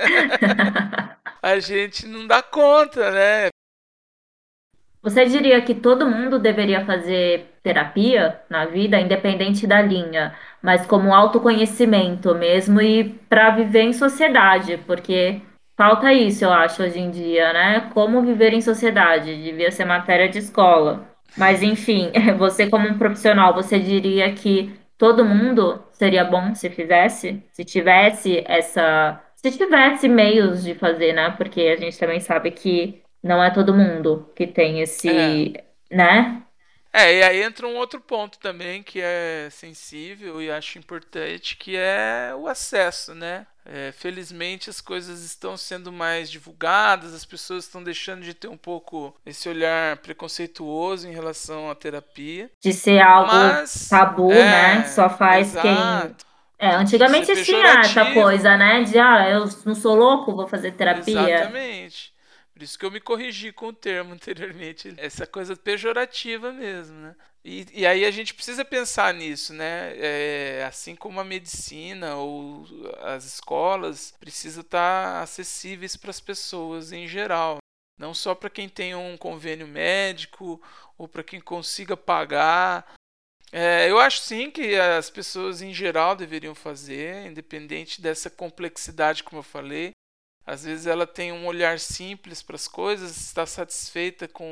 Speaker 2: a gente não dá conta, né?
Speaker 1: Você diria que todo mundo deveria fazer terapia na vida, independente da linha, mas como autoconhecimento mesmo e para viver em sociedade, porque falta isso, eu acho, hoje em dia, né? Como viver em sociedade, devia ser matéria de escola. Mas enfim, você como um profissional, você diria que todo mundo seria bom se fizesse, se tivesse essa, se tivesse meios de fazer, né? Porque a gente também sabe que não é todo mundo que tem esse, é. né?
Speaker 2: É, e aí entra um outro ponto também que é sensível e acho importante, que é o acesso, né? É, felizmente as coisas estão sendo mais divulgadas, as pessoas estão deixando de ter um pouco esse olhar preconceituoso em relação à terapia.
Speaker 1: De ser algo Mas, tabu, é, né? Só faz exato. quem. É, antigamente tinha essa coisa, né? De ah, eu não sou louco, vou fazer terapia.
Speaker 2: Exatamente. Por isso que eu me corrigi com o termo anteriormente. Essa coisa pejorativa mesmo, né? E, e aí a gente precisa pensar nisso, né? É, assim como a medicina ou as escolas precisam estar acessíveis para as pessoas em geral. Não só para quem tem um convênio médico ou para quem consiga pagar. É, eu acho sim que as pessoas em geral deveriam fazer, independente dessa complexidade, como eu falei. Às vezes ela tem um olhar simples para as coisas, está satisfeita com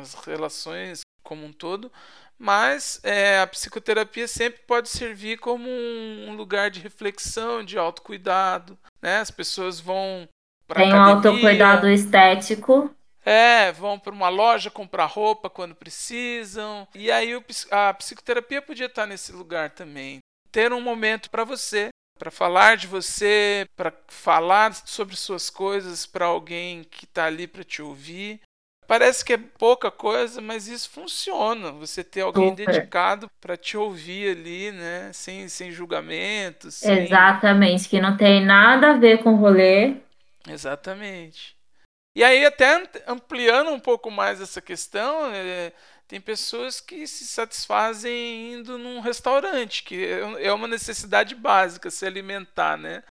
Speaker 2: as relações como um todo, mas é, a psicoterapia sempre pode servir como um, lugar de reflexão, de autocuidado. Né? As pessoas vão para
Speaker 1: Tem um autocuidado estético.
Speaker 2: É, vão para uma loja comprar roupa quando precisam. E aí a psicoterapia podia estar nesse lugar também. Ter um momento para você, para falar de você, para falar sobre suas coisas para alguém que está ali para te ouvir. Parece que é pouca coisa, mas isso funciona. Você ter alguém Super. dedicado para te ouvir ali, né? Sem, sem julgamento. Sem...
Speaker 1: Exatamente, que não tem nada a ver com o rolê.
Speaker 2: Exatamente. E aí, até ampliando um pouco mais essa questão, é, tem pessoas que se satisfazem indo num restaurante, que é, é uma necessidade básica, se alimentar, né?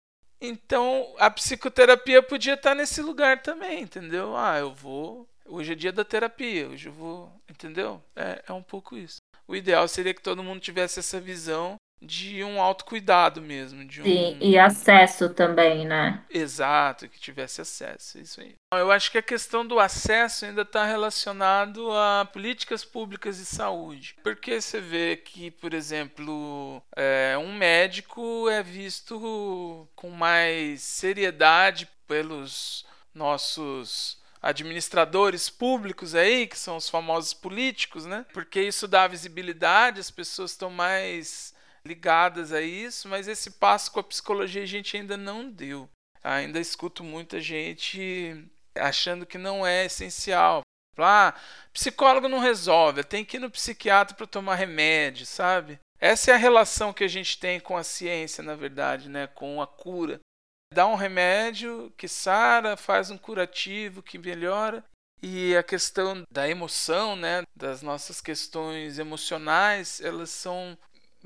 Speaker 2: Então, a psicoterapia podia estar nesse lugar também, entendeu? Ah, eu vou. Hoje é dia da terapia, hoje eu vou. Entendeu? É, é um pouco isso. O ideal seria que todo mundo tivesse essa visão de um autocuidado mesmo. De um...
Speaker 1: Sim, e acesso também, né?
Speaker 2: Exato, que tivesse acesso, isso aí. Eu acho que a questão do acesso ainda está relacionado a políticas públicas de saúde. Porque você vê que, por exemplo, é, um médico é visto com mais seriedade pelos nossos administradores públicos aí, que são os famosos políticos, né? Porque isso dá visibilidade, as pessoas estão mais ligadas a isso, mas esse passo com a psicologia a gente ainda não deu. Ainda escuto muita gente achando que não é essencial. Ah, psicólogo não resolve, tem que ir no psiquiatra para tomar remédio, sabe? Essa é a relação que a gente tem com a ciência, na verdade, né? com a cura. Dá um remédio que sara, faz um curativo que melhora. E a questão da emoção, né, das nossas questões emocionais, elas são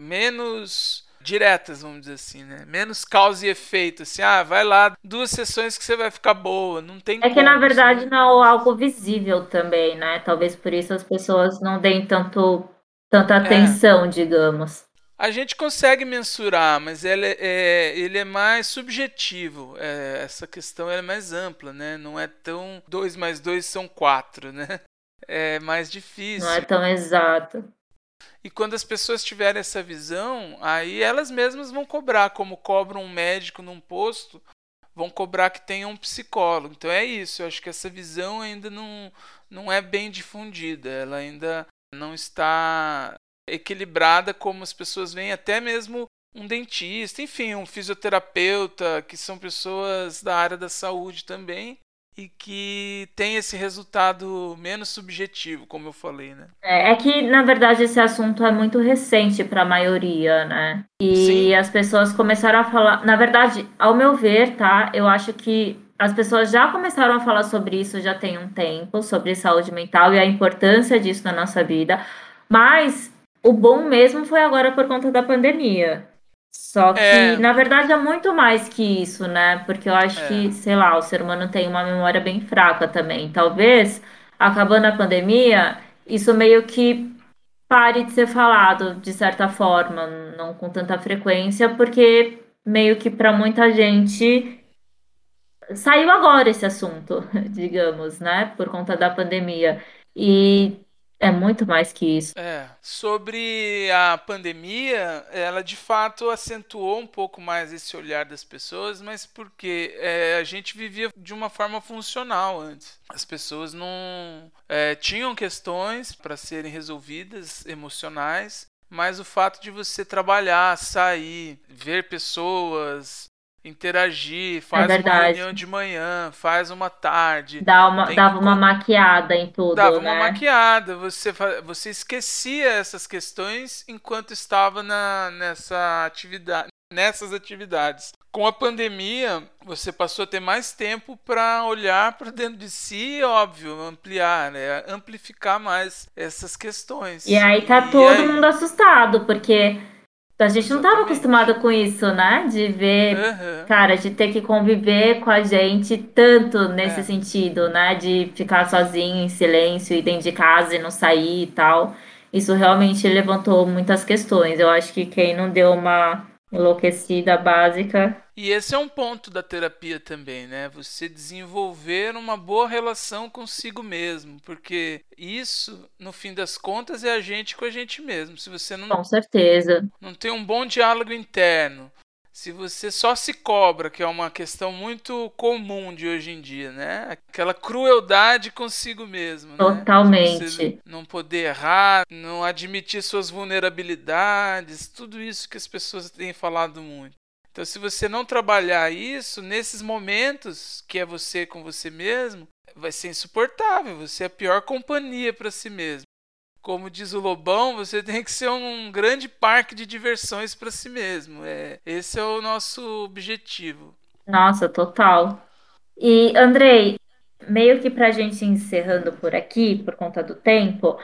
Speaker 2: menos diretas, vamos dizer assim, né? Menos causa e efeito, assim, ah, vai lá, duas sessões que você vai ficar boa, não tem
Speaker 1: É como, que na verdade assim. não é algo visível também, né? Talvez por isso as pessoas não deem tanto tanta é. atenção, é. digamos.
Speaker 2: A gente consegue mensurar, mas ele é, ele é mais subjetivo. É, essa questão é mais ampla, né? Não é tão 2 mais 2 são 4, né? é mais difícil.
Speaker 1: Não é tão exato.
Speaker 2: E quando as pessoas tiverem essa visão, aí elas mesmas vão cobrar, como cobram um médico num posto, vão cobrar que tenha um psicólogo. Então é isso, eu acho que essa visão ainda não, não é bem difundida, ela ainda não está equilibrada como as pessoas veem, até mesmo um dentista, enfim, um fisioterapeuta, que são pessoas da área da saúde também, e que tem esse resultado menos subjetivo, como eu falei, né?
Speaker 1: É, é que, na verdade, esse assunto é muito recente para a maioria, né? E Sim. as pessoas começaram a falar. Na verdade, ao meu ver, tá? Eu acho que as pessoas já começaram a falar sobre isso já tem um tempo, sobre saúde mental e a importância disso na nossa vida. Mas o bom mesmo foi agora por conta da pandemia. Só que, é... na verdade, é muito mais que isso, né? Porque eu acho é. que, sei lá, o ser humano tem uma memória bem fraca também. Talvez, acabando a pandemia, isso meio que pare de ser falado, de certa forma, não com tanta frequência, porque meio que para muita gente saiu agora esse assunto, digamos, né? Por conta da pandemia. E é muito mais que isso.
Speaker 2: É. Sobre a pandemia, ela de fato acentuou um pouco mais esse olhar das pessoas, mas porque é, a gente vivia de uma forma funcional antes. As pessoas não é, tinham questões para serem resolvidas emocionais, mas o fato de você trabalhar, sair, ver pessoas, interagir, é faz é uma reunião de manhã, faz uma tarde.
Speaker 1: Dá uma, dava uma maquiada em tudo.
Speaker 2: Dava
Speaker 1: né?
Speaker 2: uma maquiada, você, você esquecia essas questões enquanto estava na, nessa atividade, nessas atividades. Com a pandemia, você passou a ter mais tempo para olhar para dentro de si, óbvio, ampliar, né? amplificar mais essas questões.
Speaker 1: E aí tá e todo aí... mundo assustado, porque a gente não estava acostumado com isso, né? De ver, uhum. cara, de ter que conviver com a gente tanto nesse é. sentido, né? De ficar sozinho, em silêncio, e dentro de casa e não sair e tal. Isso realmente levantou muitas questões. Eu acho que quem não deu uma enlouquecida básica.
Speaker 2: E esse é um ponto da terapia também, né? Você desenvolver uma boa relação consigo mesmo, porque isso, no fim das contas, é a gente com a gente mesmo. Se você não
Speaker 1: Com certeza.
Speaker 2: Não tem um bom diálogo interno, se você só se cobra, que é uma questão muito comum de hoje em dia, né? Aquela crueldade consigo mesmo. Né?
Speaker 1: Totalmente.
Speaker 2: Né? não poder errar, não admitir suas vulnerabilidades, tudo isso que as pessoas têm falado muito. Então, se você não trabalhar isso, nesses momentos que é você com você mesmo, vai ser insuportável. Você é a pior companhia para si mesmo. Como diz o Lobão, você tem que ser um grande parque de diversões para si mesmo. É, esse é o nosso objetivo.
Speaker 1: Nossa, total. E, Andrei, meio que para a gente encerrando por aqui, por conta do tempo,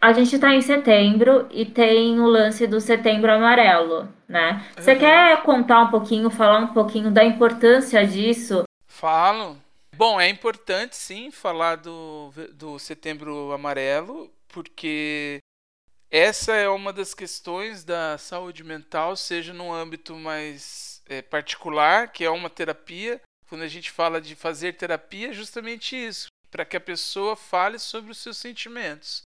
Speaker 1: a gente está em setembro e tem o lance do setembro amarelo, né? Você uhum. quer contar um pouquinho, falar um pouquinho da importância disso?
Speaker 2: Falo. Bom, é importante sim falar do, do setembro amarelo, porque essa é uma das questões da saúde mental, seja no âmbito mais é, particular, que é uma terapia. Quando a gente fala de fazer terapia, é justamente isso, para que a pessoa fale sobre os seus sentimentos.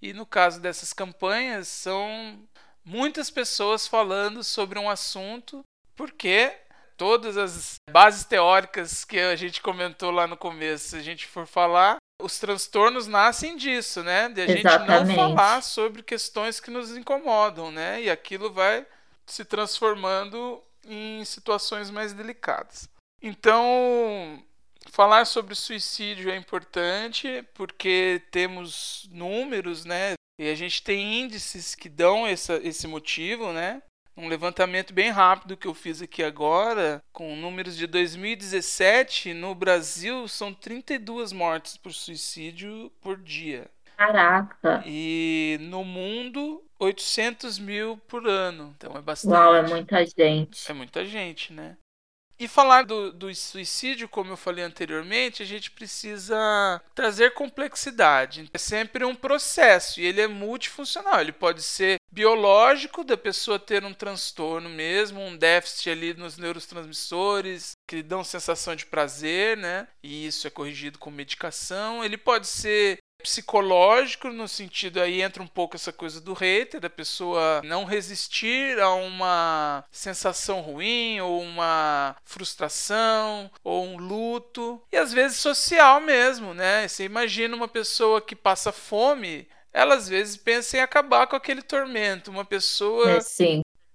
Speaker 2: E no caso dessas campanhas, são muitas pessoas falando sobre um assunto, porque todas as bases teóricas que a gente comentou lá no começo, se a gente for falar, os transtornos nascem disso, né? De a Exatamente. gente não falar sobre questões que nos incomodam, né? E aquilo vai se transformando em situações mais delicadas. Então, falar sobre suicídio é importante porque temos números, né? E a gente tem índices que dão essa, esse motivo, né? Um levantamento bem rápido que eu fiz aqui agora, com números de 2017, no Brasil são 32 mortes por suicídio por dia.
Speaker 1: Caraca!
Speaker 2: E no mundo, 800 mil por ano. Então é bastante.
Speaker 1: Uau, é muita gente.
Speaker 2: É muita gente, né? E falar do, do, suicídio, como eu falei anteriormente, a gente precisa trazer complexidade. É sempre um processo e ele é multifuncional. Ele pode ser biológico, da pessoa ter um transtorno mesmo, um déficit ali nos neurotransmissores que dão sensação de prazer, né? E isso é corrigido com medicação. Ele pode ser psicológico, no sentido aí entra um pouco essa coisa do hater, da pessoa não resistir a uma sensação ruim, ou uma frustração, ou um luto, e às vezes social mesmo, né? Você imagina uma pessoa que passa fome, ela às vezes pensa em acabar com aquele tormento. Uma pessoa
Speaker 1: É.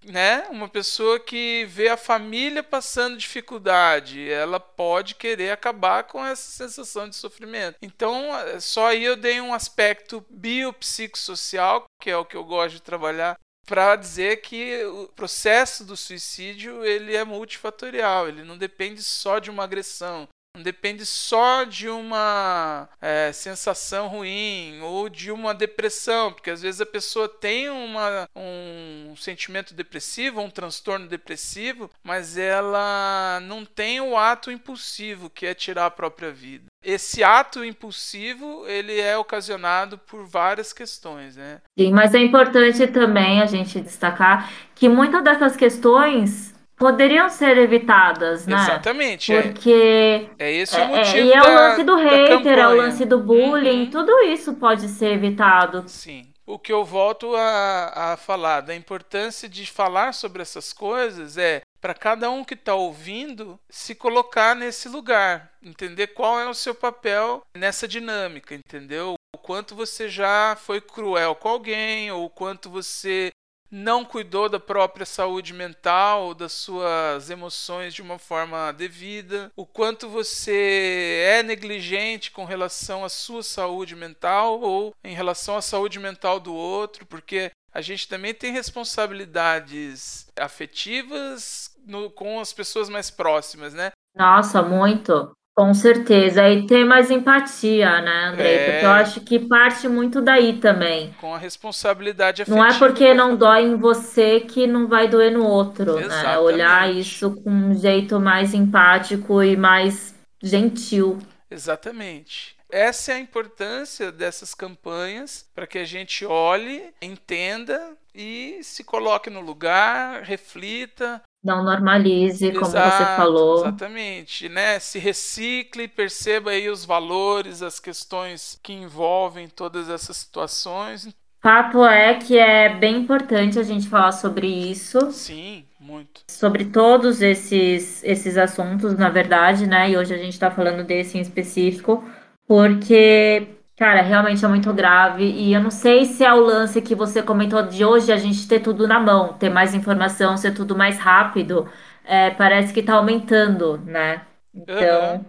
Speaker 2: né? Uma pessoa que vê a família passando dificuldade, ela pode querer acabar com essa sensação de sofrimento. Então, só aí eu dei um aspecto biopsicossocial, que é o que eu gosto de trabalhar, para dizer que o processo do suicídio ele é multifatorial, ele não depende só de uma agressão, não depende só de uma é, sensação ruim ou de uma depressão, porque às vezes a pessoa tem uma, um sentimento depressivo, um transtorno depressivo, mas ela não tem o ato impulsivo que é tirar a própria vida. Esse ato impulsivo ele é ocasionado por várias questões, né?
Speaker 1: Sim, mas é importante também a gente destacar que muitas dessas questões poderiam ser evitadas, né?
Speaker 2: Exatamente. é.
Speaker 1: Porque
Speaker 2: É esse
Speaker 1: é,
Speaker 2: o
Speaker 1: é,
Speaker 2: motivo
Speaker 1: e é o lance do hater, é o lance do bullying,
Speaker 2: Uhum.
Speaker 1: tudo isso pode ser evitado.
Speaker 2: Sim. O que eu volto a, a falar da importância de falar sobre essas coisas é para cada um que está ouvindo se colocar nesse lugar, entender qual é o seu papel nessa dinâmica, entendeu? O quanto você já foi cruel com alguém, ou o quanto você não cuidou da própria saúde mental, das suas emoções de uma forma devida, o quanto você é negligente com relação à sua saúde mental ou em relação à saúde mental do outro, porque a gente também tem responsabilidades afetivas no- com as pessoas mais próximas, né?
Speaker 1: Nossa, muito. Com certeza. E ter mais empatia, né, Andrei?
Speaker 2: É.
Speaker 1: Porque eu acho que parte muito daí também.
Speaker 2: Com a responsabilidade afetiva.
Speaker 1: Não é porque não dói em você que não vai doer no outro, né?
Speaker 2: Exatamente.
Speaker 1: Olhar isso com um jeito mais empático e mais gentil.
Speaker 2: Exatamente. Essa é a importância dessas campanhas para que a gente olhe, entenda e se coloque no lugar, reflita.
Speaker 1: Não normalize, como você
Speaker 2: Exato,
Speaker 1: falou.
Speaker 2: Exatamente, né? Se recicle, perceba aí os valores, as questões que envolvem todas essas situações.
Speaker 1: Fato é que é bem importante a gente falar sobre isso,
Speaker 2: Sim, muito.
Speaker 1: sobre todos esses, esses assuntos, na verdade, né? E hoje a gente está falando desse em específico, porque, cara, realmente é muito grave. E eu não sei se é o lance que você comentou de hoje a gente ter tudo na mão, ter mais informação, ser tudo mais rápido. É, parece que tá aumentando, né? Então,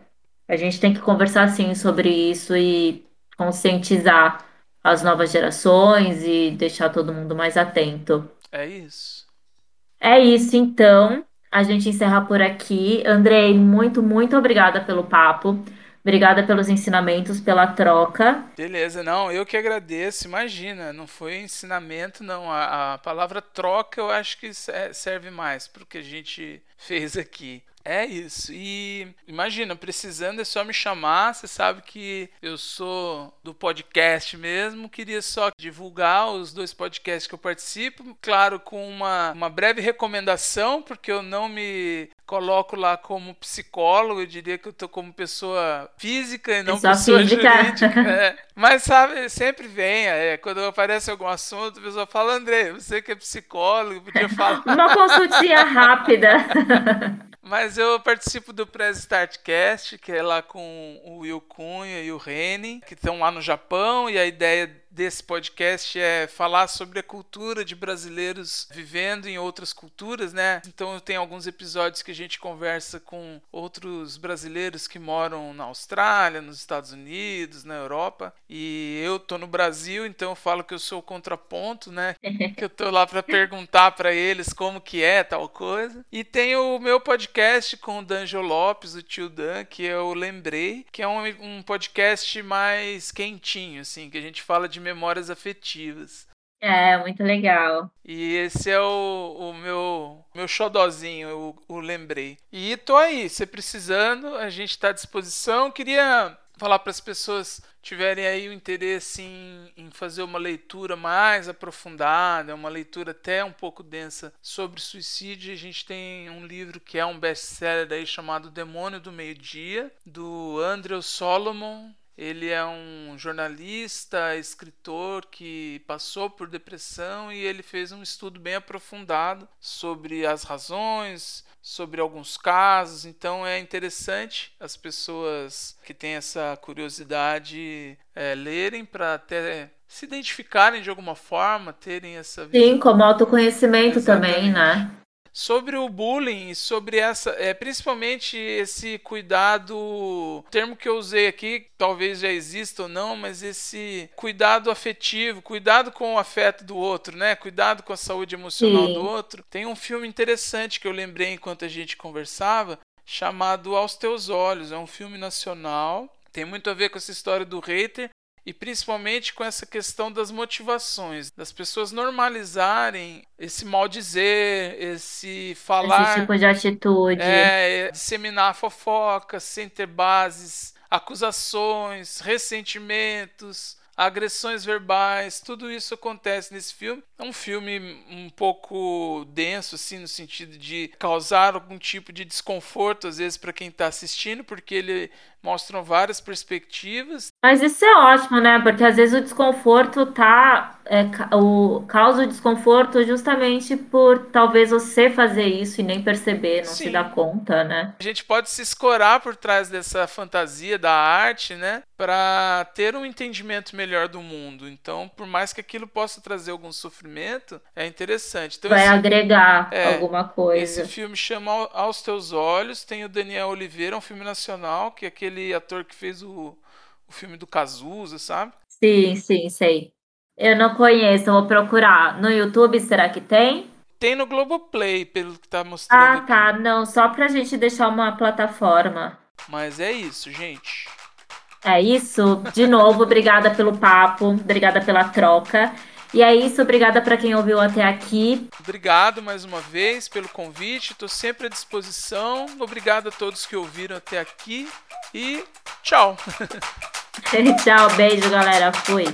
Speaker 1: a gente tem que conversar sim sobre isso e conscientizar as novas gerações e deixar todo mundo mais atento.
Speaker 2: É isso.
Speaker 1: É isso, então. A gente encerra por aqui. Andrei, muito, muito obrigada pelo papo. Obrigada pelos ensinamentos, pela troca.
Speaker 2: Beleza, não, eu que agradeço. Imagina, não foi ensinamento, não. A, a palavra troca eu acho que se- serve mais para o que a gente fez aqui. É isso. E imagina, precisando é só me chamar. Você sabe que eu sou do podcast mesmo. Queria só divulgar os dois podcasts que eu participo. Claro, com uma, uma breve recomendação, porque eu não me coloco lá como psicólogo. Eu diria que eu tô como pessoa física e não
Speaker 1: Pessoa
Speaker 2: jurídica. É. Mas sabe, sempre vem. é, quando aparece algum assunto, a pessoa fala: André, você que é psicólogo, podia falar.
Speaker 1: Uma consultinha rápida.
Speaker 2: Mas eu participo do Press Startcast, que é lá com o Will Cunha e o Reni, que estão lá no Japão, e a ideia desse podcast é falar sobre a cultura de brasileiros vivendo em outras culturas, né? Então tem alguns episódios que a gente conversa com outros brasileiros que moram na Austrália, nos Estados Unidos, na Europa, e eu tô no Brasil, então eu falo que eu sou o contraponto, né? que eu tô lá para perguntar para eles como que é tal coisa. E tem o meu podcast com o Danjo Lopes, o tio Dan, que eu lembrei, que é um, um podcast mais quentinho, assim, que a gente fala de memórias afetivas.
Speaker 1: É, muito legal.
Speaker 2: E esse é o, o meu meu xodozinho, eu o lembrei. E tô aí, se precisando, a gente está à disposição. Queria falar para as pessoas tiverem aí o interesse em, em fazer uma leitura mais aprofundada, uma leitura até um pouco densa sobre suicídio. A gente tem um livro que é um best-seller aí chamado Demônio do Meio-Dia, do Andrew Solomon. Ele é um jornalista, escritor que passou por depressão e ele fez um estudo bem aprofundado sobre as razões, sobre alguns casos. Então é interessante as pessoas que têm essa curiosidade é, lerem para até se identificarem de alguma forma, terem essa.
Speaker 1: Sim, como autoconhecimento Exatamente. também, né?
Speaker 2: Sobre o bullying, sobre essa, é, principalmente esse cuidado, termo que eu usei aqui, talvez já exista ou não, mas esse cuidado afetivo, cuidado com o afeto do outro, né? Cuidado com a saúde emocional Sim. do outro. Tem um filme interessante que eu lembrei enquanto a gente conversava, chamado Aos Teus Olhos. É um filme nacional. Tem muito a ver com essa história do hater, e principalmente com essa questão das motivações, das pessoas normalizarem esse mal dizer, esse falar.
Speaker 1: Esse tipo de atitude.
Speaker 2: É, disseminar fofocas sem ter bases, acusações, ressentimentos agressões verbais, tudo isso acontece nesse filme. É um filme um pouco denso, assim, no sentido de causar algum tipo de desconforto, às vezes, para quem está assistindo, porque ele mostra várias perspectivas.
Speaker 1: Mas isso é ótimo, né? Porque às vezes o desconforto tá. É, o, causa o desconforto justamente por talvez você fazer isso e nem perceber, não Sim. se dar conta, né?
Speaker 2: A gente pode se escorar por trás dessa fantasia da arte, né? Para ter um entendimento melhor do mundo. Então, por mais que aquilo possa trazer algum sofrimento, é interessante. Então,
Speaker 1: Vai esse, agregar é, alguma coisa.
Speaker 2: Esse filme chama Aos Teus Olhos, tem o Daniel Oliveira, um filme nacional, que é aquele aquele ator que fez o, o filme do Cazuza, sabe?
Speaker 1: Sim, sim, sei. Eu não conheço, vou procurar. No YouTube, será que tem?
Speaker 2: Tem no Globoplay, pelo que tá mostrando.
Speaker 1: Ah, tá. Aqui. Não, só pra gente deixar uma plataforma.
Speaker 2: Mas é isso, gente.
Speaker 1: É isso. De novo, obrigada pelo papo, obrigada pela troca. E é isso, obrigada para quem ouviu até aqui.
Speaker 2: Obrigado mais uma vez pelo convite, estou sempre à disposição. Obrigado a todos que ouviram até aqui e tchau.
Speaker 1: tchau, beijo, galera. Fui.